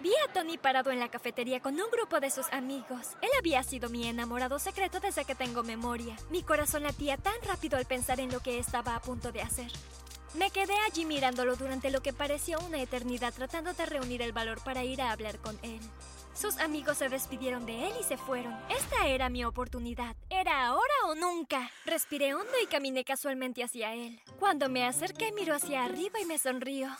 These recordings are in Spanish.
Vi a Tony parado en la cafetería con un grupo de sus amigos. Él había sido mi enamorado secreto desde que tengo memoria. Mi corazón latía tan rápido al pensar en lo que estaba a punto de hacer. Me quedé allí mirándolo durante lo que pareció una eternidad tratando de reunir el valor para ir a hablar con él. Sus amigos se despidieron de él y se fueron. Esta era mi oportunidad. Era ahora o nunca. Respiré hondo y caminé casualmente hacia él. Cuando me acerqué, miró hacia arriba y me sonrió.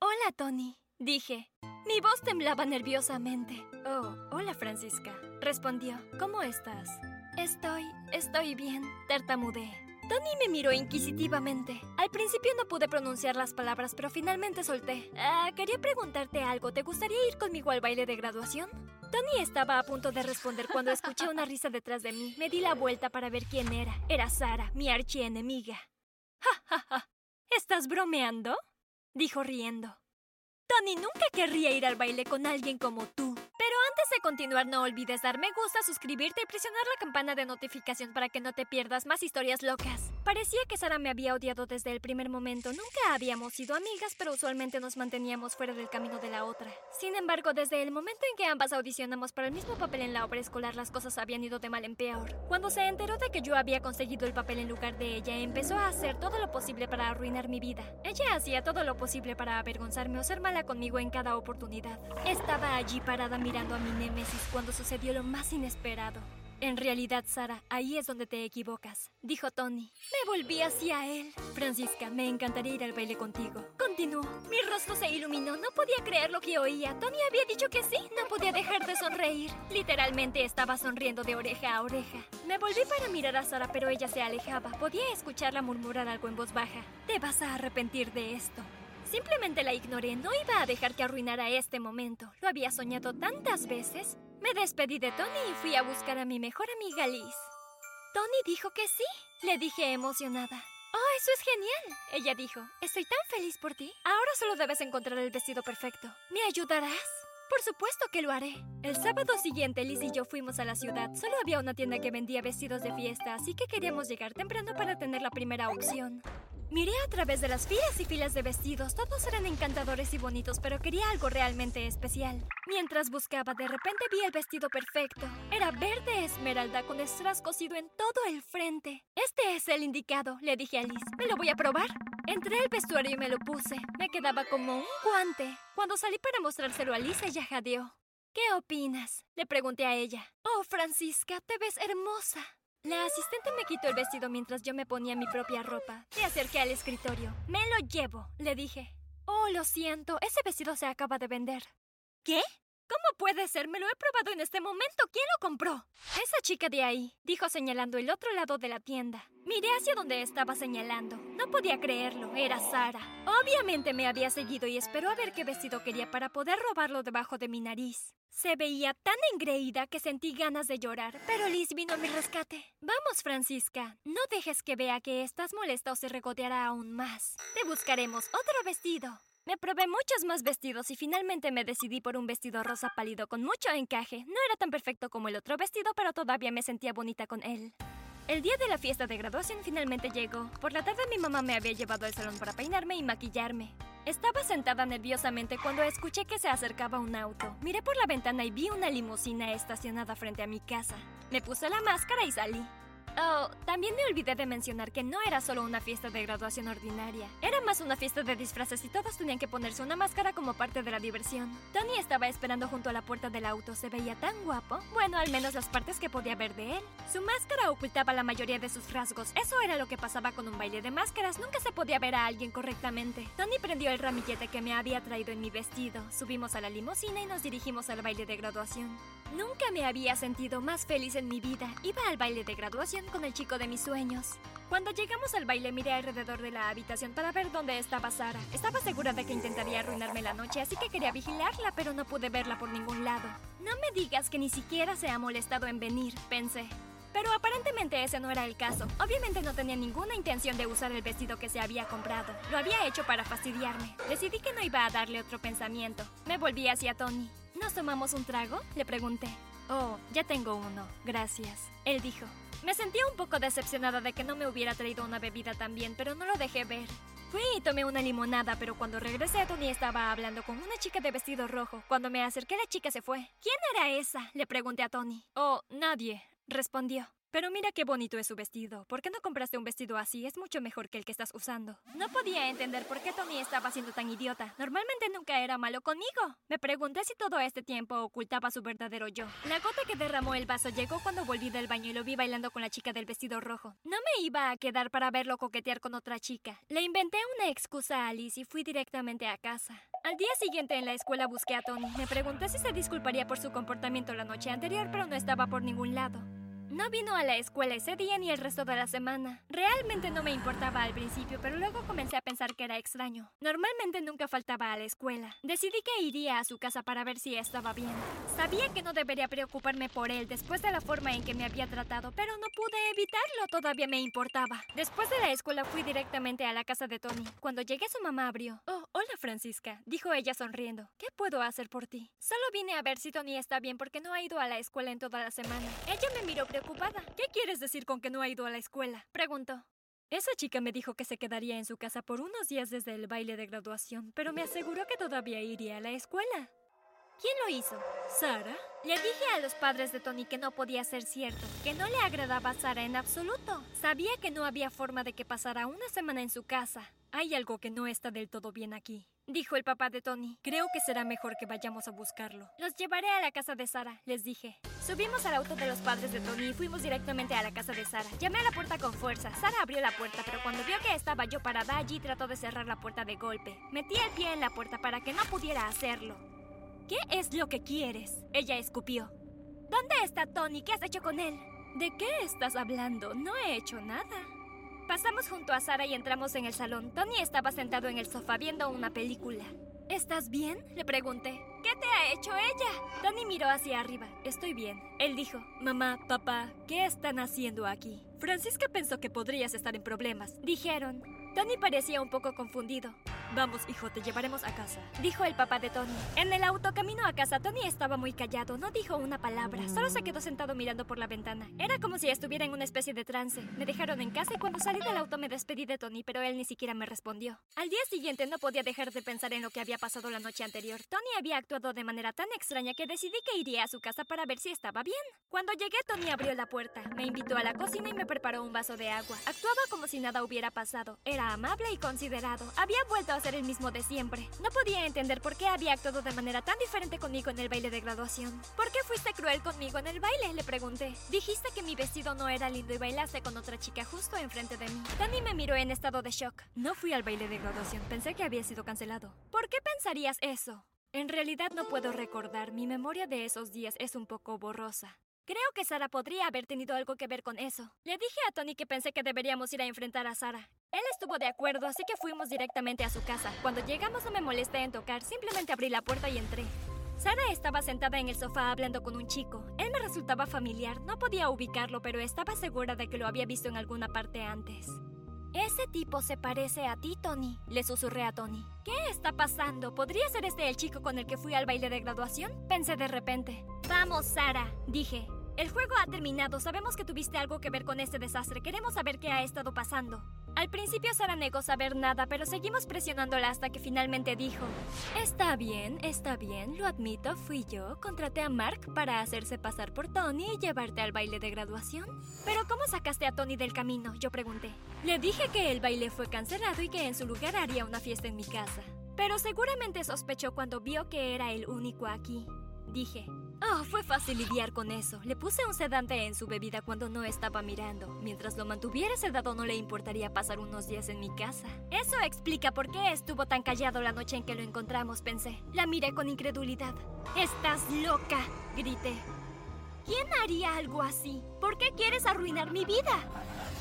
Hola, Tony, dije. Mi voz temblaba nerviosamente. Oh, hola, Francisca, respondió. ¿Cómo estás? Estoy, estoy bien, tartamudeé. Tony me miró inquisitivamente. Al principio no pude pronunciar las palabras, pero finalmente solté. Ah, quería preguntarte algo. ¿Te gustaría ir conmigo al baile de graduación? Tony estaba a punto de responder cuando escuché una risa detrás de mí. Me di la vuelta para ver quién era. Era Sara, mi archienemiga. ¡Ja, ja, ja! ¿Estás bromeando? dijo riendo. Nunca querría ir al baile con alguien como tú. Pero antes de continuar, no olvides dar me gusta, suscribirte y presionar la campana de notificación para que no te pierdas más historias locas. Parecía que Sara me había odiado desde el primer momento. Nunca habíamos sido amigas, pero usualmente nos manteníamos fuera del camino de la otra. Sin embargo, desde el momento en que ambas audicionamos para el mismo papel en la obra escolar, las cosas habían ido de mal en peor. Cuando se enteró de que yo había conseguido el papel en lugar de ella, empezó a hacer todo lo posible para arruinar mi vida. Ella hacía todo lo posible para avergonzarme o ser mala conmigo en cada oportunidad. Estaba allí parada mirando a mi némesis cuando sucedió lo más inesperado. En realidad, Sara, ahí es donde te equivocas, dijo Tony. Me volví hacia él. Francisca, me encantaría ir al baile contigo. Continuó. Mi rostro se iluminó. No podía creer lo que oía. Tony había dicho que sí. No podía dejar de sonreír. Literalmente estaba sonriendo de oreja a oreja. Me volví para mirar a Sara, pero ella se alejaba. Podía escucharla murmurar algo en voz baja. Te vas a arrepentir de esto. Simplemente la ignoré, no iba a dejar que arruinara este momento. Lo había soñado tantas veces. Me despedí de Tony y fui a buscar a mi mejor amiga Liz. Tony dijo que sí, le dije emocionada. ¡Oh, eso es genial! Ella dijo, estoy tan feliz por ti. Ahora solo debes encontrar el vestido perfecto. ¿Me ayudarás? Por supuesto que lo haré. El sábado siguiente, Liz y yo fuimos a la ciudad. Solo había una tienda que vendía vestidos de fiesta, así que queríamos llegar temprano para tener la primera opción. Miré a través de las filas y filas de vestidos. Todos eran encantadores y bonitos, pero quería algo realmente especial. Mientras buscaba, de repente vi el vestido perfecto. Era verde esmeralda con strass cosido en todo el frente. Este es el indicado, le dije a Liz. ¿Me lo voy a probar? Entré al vestuario y me lo puse. Me quedaba como un guante. Cuando salí para mostrárselo a Liz, ella jadeó. ¿Qué opinas? Le pregunté a ella. Oh, Francisca, te ves hermosa. La asistente me quitó el vestido mientras yo me ponía mi propia ropa. Me acerqué al escritorio. Me lo llevo, le dije. Oh, lo siento, ese vestido se acaba de vender. ¿Qué? ¿Cómo puede ser? Me lo he probado en este momento. ¿Quién lo compró? Esa chica de ahí, dijo señalando el otro lado de la tienda. Miré hacia donde estaba señalando. No podía creerlo, era Sara. Obviamente me había seguido y esperó a ver qué vestido quería para poder robarlo debajo de mi nariz. Se veía tan engreída que sentí ganas de llorar, pero Liz vino a mi rescate. Vamos, Francisca, no dejes que vea que estás molesta o se regoteará aún más. Te buscaremos otro vestido. Me probé muchos más vestidos y finalmente me decidí por un vestido rosa pálido con mucho encaje. No era tan perfecto como el otro vestido, pero todavía me sentía bonita con él. El día de la fiesta de graduación finalmente llegó. Por la tarde mi mamá me había llevado al salón para peinarme y maquillarme. Estaba sentada nerviosamente cuando escuché que se acercaba un auto. Miré por la ventana y vi una limusina estacionada frente a mi casa. Me puse la máscara y salí. Oh, también me olvidé de mencionar que no era solo una fiesta de graduación ordinaria. Era más una fiesta de disfraces y todos tenían que ponerse una máscara como parte de la diversión. Tony estaba esperando junto a la puerta del auto. Se veía tan guapo. Bueno, al menos las partes que podía ver de él. Su máscara ocultaba la mayoría de sus rasgos. Eso era lo que pasaba con un baile de máscaras. Nunca se podía ver a alguien correctamente. Tony prendió el ramillete que me había traído en mi vestido. Subimos a la limusina y nos dirigimos al baile de graduación. Nunca me había sentido más feliz en mi vida. Iba al baile de graduación con el chico de mis sueños. Cuando llegamos al baile miré alrededor de la habitación para ver dónde estaba Sara. Estaba segura de que intentaría arruinarme la noche, así que quería vigilarla, pero no pude verla por ningún lado. No me digas que ni siquiera se ha molestado en venir, pensé. Pero aparentemente ese no era el caso. Obviamente no tenía ninguna intención de usar el vestido que se había comprado. Lo había hecho para fastidiarme. Decidí que no iba a darle otro pensamiento. Me volví hacia Tony. ¿Nos tomamos un trago? Le pregunté. Oh, ya tengo uno, gracias. Él dijo. Me sentía un poco decepcionada de que no me hubiera traído una bebida también, pero no lo dejé ver. Fui y tomé una limonada, pero cuando regresé Tony estaba hablando con una chica de vestido rojo. Cuando me acerqué la chica se fue. ¿Quién era esa? Le pregunté a Tony. Oh, nadie, respondió. Pero mira qué bonito es su vestido. ¿Por qué no compraste un vestido así? Es mucho mejor que el que estás usando. No podía entender por qué Tony estaba siendo tan idiota. Normalmente nunca era malo conmigo. Me pregunté si todo este tiempo ocultaba su verdadero yo. La gota que derramó el vaso llegó cuando volví del baño y lo vi bailando con la chica del vestido rojo. No me iba a quedar para verlo coquetear con otra chica. Le inventé una excusa a Alice y fui directamente a casa. Al día siguiente en la escuela busqué a Tony. Me pregunté si se disculparía por su comportamiento la noche anterior, pero no estaba por ningún lado. No vino a la escuela ese día ni el resto de la semana. Realmente no me importaba al principio, pero luego comencé a pensar que era extraño. Normalmente nunca faltaba a la escuela. Decidí que iría a su casa para ver si estaba bien. Sabía que no debería preocuparme por él después de la forma en que me había tratado, pero no pude evitarlo, todavía me importaba. Después de la escuela fui directamente a la casa de Tony. Cuando llegué su mamá abrió. Oh, hola Francisca, dijo ella sonriendo. ¿Qué puedo hacer por ti? Solo vine a ver si Tony está bien porque no ha ido a la escuela en toda la semana. Ella me miró. ¿Qué quieres decir con que no ha ido a la escuela? Preguntó. Esa chica me dijo que se quedaría en su casa por unos días desde el baile de graduación, pero me aseguró que todavía iría a la escuela. ¿Quién lo hizo? ¿Sara? Le dije a los padres de Tony que no podía ser cierto, que no le agradaba a Sara en absoluto. Sabía que no había forma de que pasara una semana en su casa. Hay algo que no está del todo bien aquí. Dijo el papá de Tony. Creo que será mejor que vayamos a buscarlo. Los llevaré a la casa de Sara, les dije. Subimos al auto de los padres de Tony y fuimos directamente a la casa de Sara. Llamé a la puerta con fuerza. Sara abrió la puerta, pero cuando vio que estaba yo parada allí, trató de cerrar la puerta de golpe. Metí el pie en la puerta para que no pudiera hacerlo. ¿Qué es lo que quieres? Ella escupió. ¿Dónde está Tony? ¿Qué has hecho con él? ¿De qué estás hablando? No he hecho nada. Pasamos junto a Sara y entramos en el salón. Tony estaba sentado en el sofá viendo una película. ¿Estás bien? Le pregunté. ¿Qué te ha hecho ella? Tony miró hacia arriba. Estoy bien. Él dijo, Mamá, papá, ¿qué están haciendo aquí? Francisca pensó que podrías estar en problemas. Dijeron. Tony parecía un poco confundido. Vamos, hijo, te llevaremos a casa, dijo el papá de Tony. En el auto camino a casa, Tony estaba muy callado, no dijo una palabra, solo se quedó sentado mirando por la ventana. Era como si estuviera en una especie de trance. Me dejaron en casa y cuando salí del auto me despedí de Tony, pero él ni siquiera me respondió. Al día siguiente no podía dejar de pensar en lo que había pasado la noche anterior. Tony había actuado de manera tan extraña que decidí que iría a su casa para ver si estaba bien. Cuando llegué, Tony abrió la puerta, me invitó a la cocina y me preparó un vaso de agua. Actuaba como si nada hubiera pasado. Era amable y considerado. Había vuelto a el mismo de siempre. No podía entender por qué había actuado de manera tan diferente conmigo en el baile de graduación. ¿Por qué fuiste cruel conmigo en el baile? Le pregunté. Dijiste que mi vestido no era lindo y bailaste con otra chica justo enfrente de mí. Tony me miró en estado de shock. No fui al baile de graduación. Pensé que había sido cancelado. ¿Por qué pensarías eso? En realidad no puedo recordar. Mi memoria de esos días es un poco borrosa. Creo que Sara podría haber tenido algo que ver con eso. Le dije a Tony que pensé que deberíamos ir a enfrentar a Sara. Él estuvo de acuerdo, así que fuimos directamente a su casa. Cuando llegamos no me molesté en tocar, simplemente abrí la puerta y entré. Sara estaba sentada en el sofá hablando con un chico. Él me resultaba familiar, no podía ubicarlo, pero estaba segura de que lo había visto en alguna parte antes. Ese tipo se parece a ti, Tony, le susurré a Tony. ¿Qué está pasando? ¿Podría ser este el chico con el que fui al baile de graduación? Pensé de repente. Vamos, Sara, dije. El juego ha terminado. Sabemos que tuviste algo que ver con este desastre. Queremos saber qué ha estado pasando. Al principio Sara negó saber nada, pero seguimos presionándola hasta que finalmente dijo, Está bien, está bien, lo admito, fui yo. Contraté a Mark para hacerse pasar por Tony y llevarte al baile de graduación. Pero ¿cómo sacaste a Tony del camino? Yo pregunté. Le dije que el baile fue cancelado y que en su lugar haría una fiesta en mi casa. Pero seguramente sospechó cuando vio que era el único aquí. Dije, Oh, fue fácil lidiar con eso. Le puse un sedante en su bebida cuando no estaba mirando. Mientras lo mantuviera sedado no le importaría pasar unos días en mi casa. Eso explica por qué estuvo tan callado la noche en que lo encontramos, pensé. La miré con incredulidad. ¡Estás loca! grité. ¿Quién haría algo así? ¿Por qué quieres arruinar mi vida?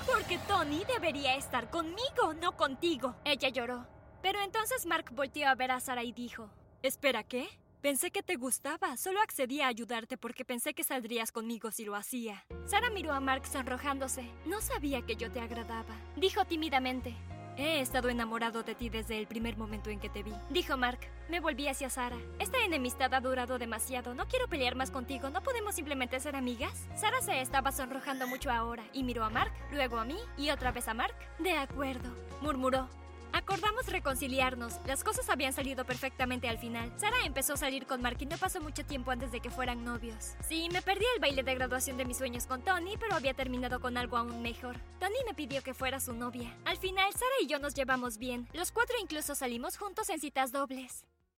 Porque Tony debería estar conmigo, no contigo. Ella lloró. Pero entonces Mark volteó a ver a Sara y dijo, ¿Espera qué? Pensé que te gustaba. Solo accedí a ayudarte porque pensé que saldrías conmigo si lo hacía. Sara miró a Mark sonrojándose. No sabía que yo te agradaba. Dijo tímidamente. He estado enamorado de ti desde el primer momento en que te vi. Dijo Mark. Me volví hacia Sara. Esta enemistad ha durado demasiado. No quiero pelear más contigo. ¿No podemos simplemente ser amigas? Sara se estaba sonrojando mucho ahora y miró a Mark, luego a mí y otra vez a Mark. De acuerdo, murmuró. Acordamos reconciliarnos. Las cosas habían salido perfectamente al final. Sara empezó a salir con Mark y no pasó mucho tiempo antes de que fueran novios. Sí, me perdí el baile de graduación de mis sueños con Tony, pero había terminado con algo aún mejor. Tony me pidió que fuera su novia. Al final, Sara y yo nos llevamos bien. Los cuatro incluso salimos juntos en citas dobles.